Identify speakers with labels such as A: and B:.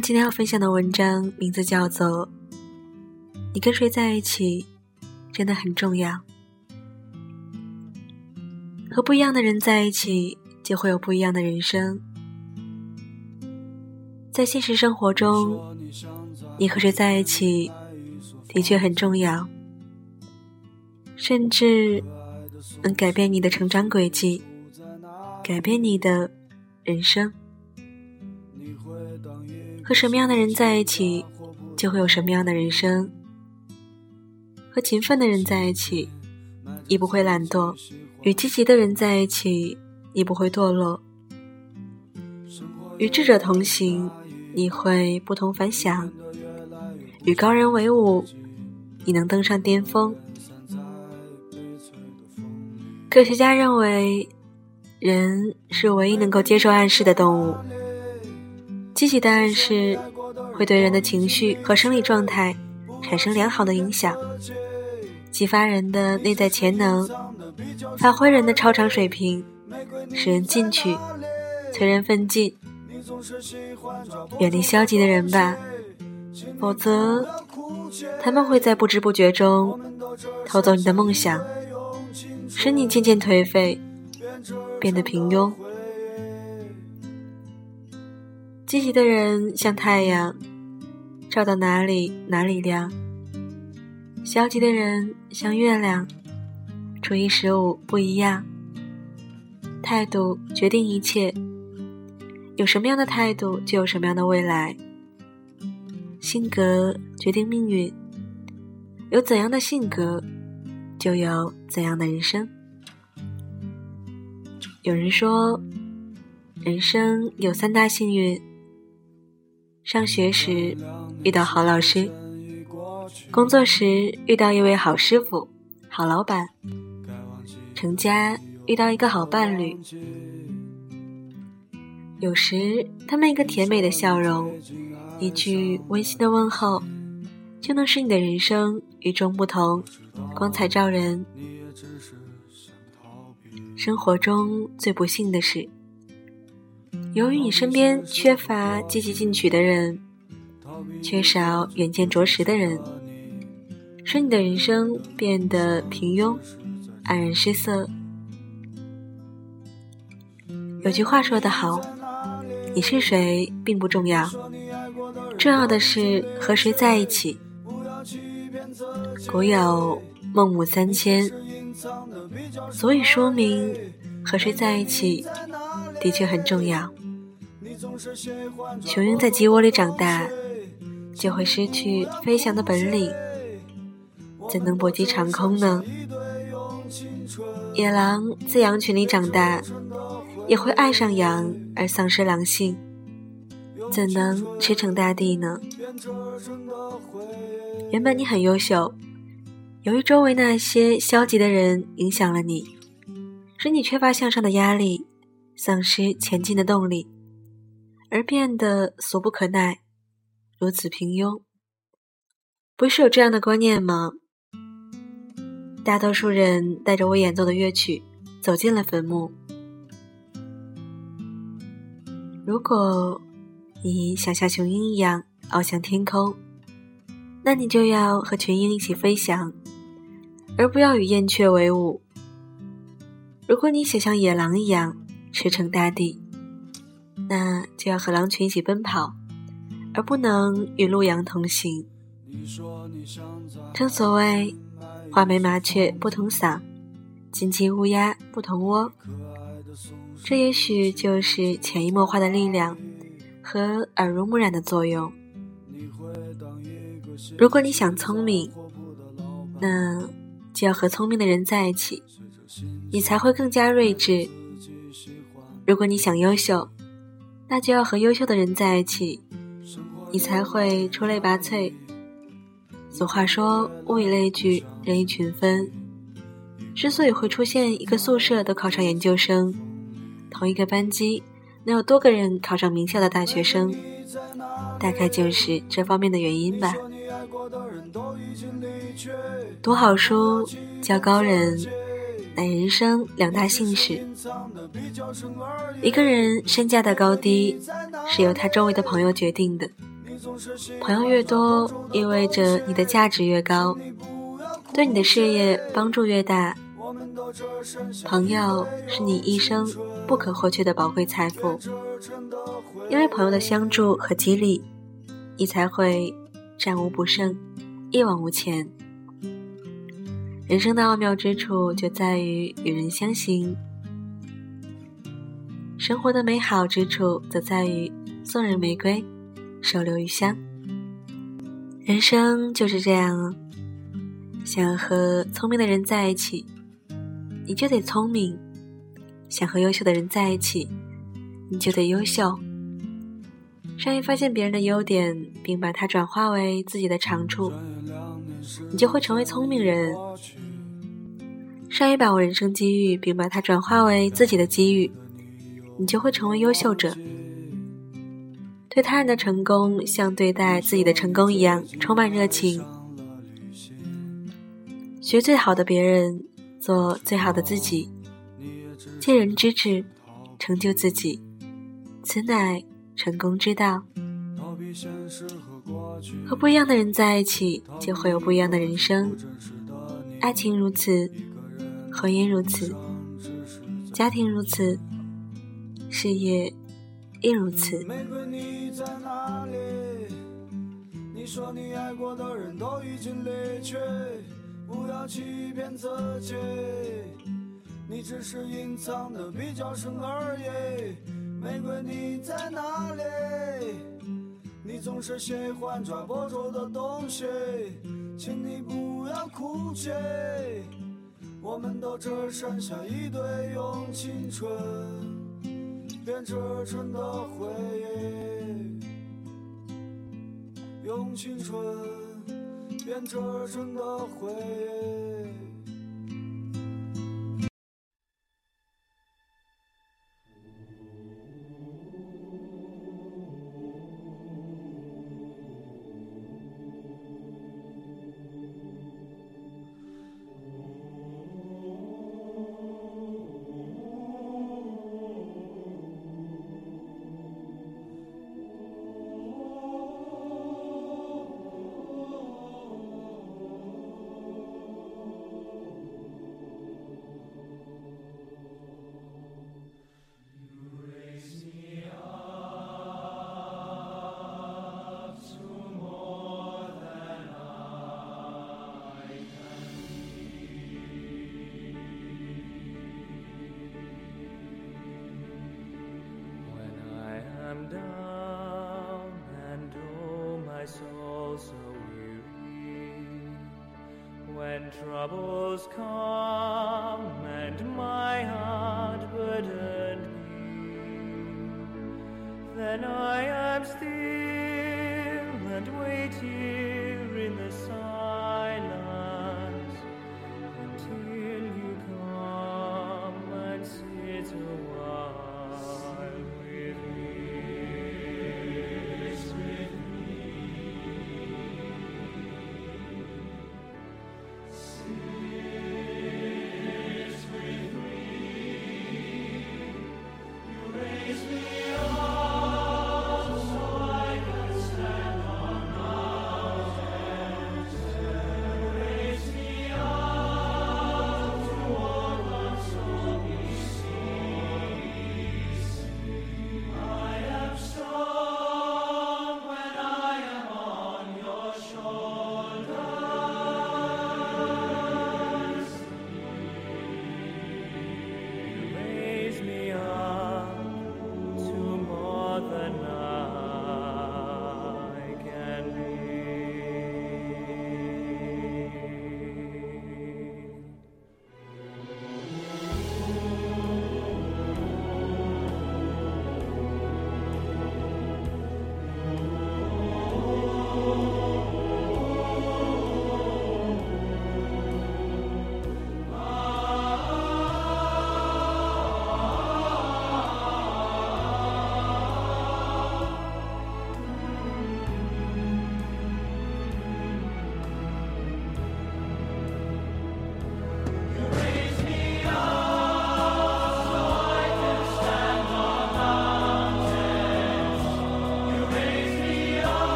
A: 今天要分享的文章名字叫做《你跟谁在一起真的很重要》。和不一样的人在一起，就会有不一样的人生。在现实生活中，你和谁在一起的确很重要，甚至能改变你的成长轨迹，改变你的人生。和什么样的人在一起，就会有什么样的人生。和勤奋的人在一起，你不会懒惰；与积极的人在一起，你不会堕落；与智者同行，你会不同凡响；与高人为伍，你能登上巅峰。科学家认为，人是唯一能够接受暗示的动物。积极的暗示会对人的情绪和生理状态产生良好的影响，激发人的内在潜能，发挥人的超常水平，使人进取，催人奋进。远离消极的人吧，否则他们会在不知不觉中偷走你的梦想，使你渐渐颓废，变得平庸。积极的人像太阳，照到哪里哪里亮；消极的人像月亮，初一十五不一样。态度决定一切，有什么样的态度，就有什么样的未来。性格决定命运，有怎样的性格，就有怎样的人生。有人说，人生有三大幸运。上学时遇到好老师，工作时遇到一位好师傅、好老板，成家遇到一个好伴侣。有时他们一个甜美的笑容，一句温馨的问候，就能使你的人生与众不同，光彩照人。生活中最不幸的是。由于你身边缺乏积极进取的人，缺少远见卓识的人，使你的人生变得平庸、黯然失色。有句话说得好：“你是谁并不重要，重要的是和谁在一起。”古有“孟母三迁”，所以说明和谁在一起的确很重要。雄鹰在鸡窝里长大，就会失去飞翔的本领，怎能搏击长空呢？野狼在羊群里长大，也会爱上羊而丧失狼性，怎能驰骋大地呢？原本你很优秀，由于周围那些消极的人影响了你，使你缺乏向上的压力，丧失前进的动力。而变得俗不可耐，如此平庸，不是有这样的观念吗？大多数人带着我演奏的乐曲走进了坟墓。如果你想像雄鹰一样翱翔天空，那你就要和群鹰一起飞翔，而不要与燕雀为伍。如果你想像野狼一样驰骋大地，那就要和狼群一起奔跑，而不能与鹿羊同行。正所谓“画眉麻雀不同嗓，金鸡乌鸦不同窝”，这也许就是潜移默化的力量和耳濡目染的作用。如果你想聪明，那就要和聪明的人在一起，你才会更加睿智。如果你想优秀，那就要和优秀的人在一起，你才会出类拔萃。俗话说“物以类聚，人以群分”。之所以会出现一个宿舍都考上研究生，同一个班级能有多个人考上名校的大学生，大概就是这方面的原因吧。读好书，交高人。乃人生两大幸事。一个人身价的高低，是由他周围的朋友决定的。朋友越多，意味着你的价值越高，对你的事业帮助越大。朋友是你一生不可或缺的宝贵财富，因为朋友的相助和激励，你才会战无不胜，一往无前。人生的奥妙之处就在于与人相行，生活的美好之处则在于送人玫瑰，手留余香。人生就是这样，想和聪明的人在一起。你就得聪明，想和优秀的人在一起，你就得优秀。善于发现别人的优点，并把它转化为自己的长处，你就会成为聪明人。善于把握人生机遇，并把它转化为自己的机遇，你就会成为优秀者。对他人的成功，像对待自己的成功一样，充满热情。学最好的别人。做最好的自己，借人之智，成就自己，此乃成功之道。和不一样的人在一起，就会有不一样的人生。爱情如此，婚姻如此，家庭如此，事业亦如此。不要欺骗自己，你只是隐藏的比较深而已。玫瑰你在哪里？你总是喜欢抓不住的东西，请你不要哭泣。我们都只剩下一堆用青春编织成的回忆，用青春。编织成的回忆。Troubles come and my heart burdened be, then I am still.